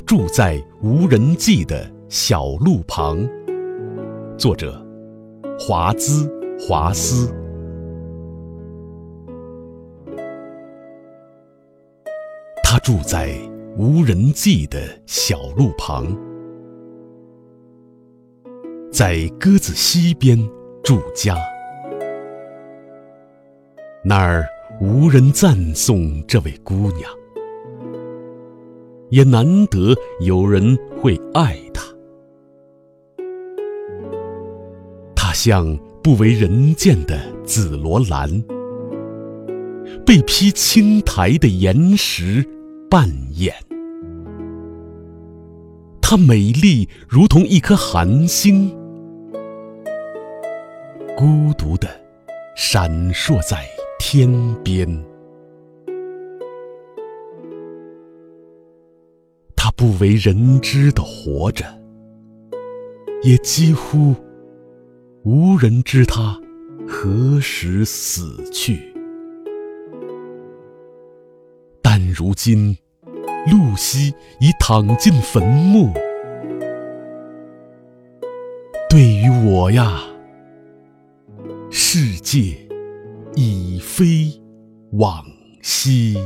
住在无人迹的小路旁。作者：华兹华斯。他住在无人迹的小路旁，在鸽子溪边住家。那儿无人赞颂这位姑娘，也难得有人会爱她。她像不为人见的紫罗兰，被披青苔的岩石扮演。她美丽如同一颗寒星，孤独的闪烁在。天边，不为人知的活着，也几乎无人知他何时死去。但如今，露西已躺进坟墓，对于我呀，世界。已非往昔。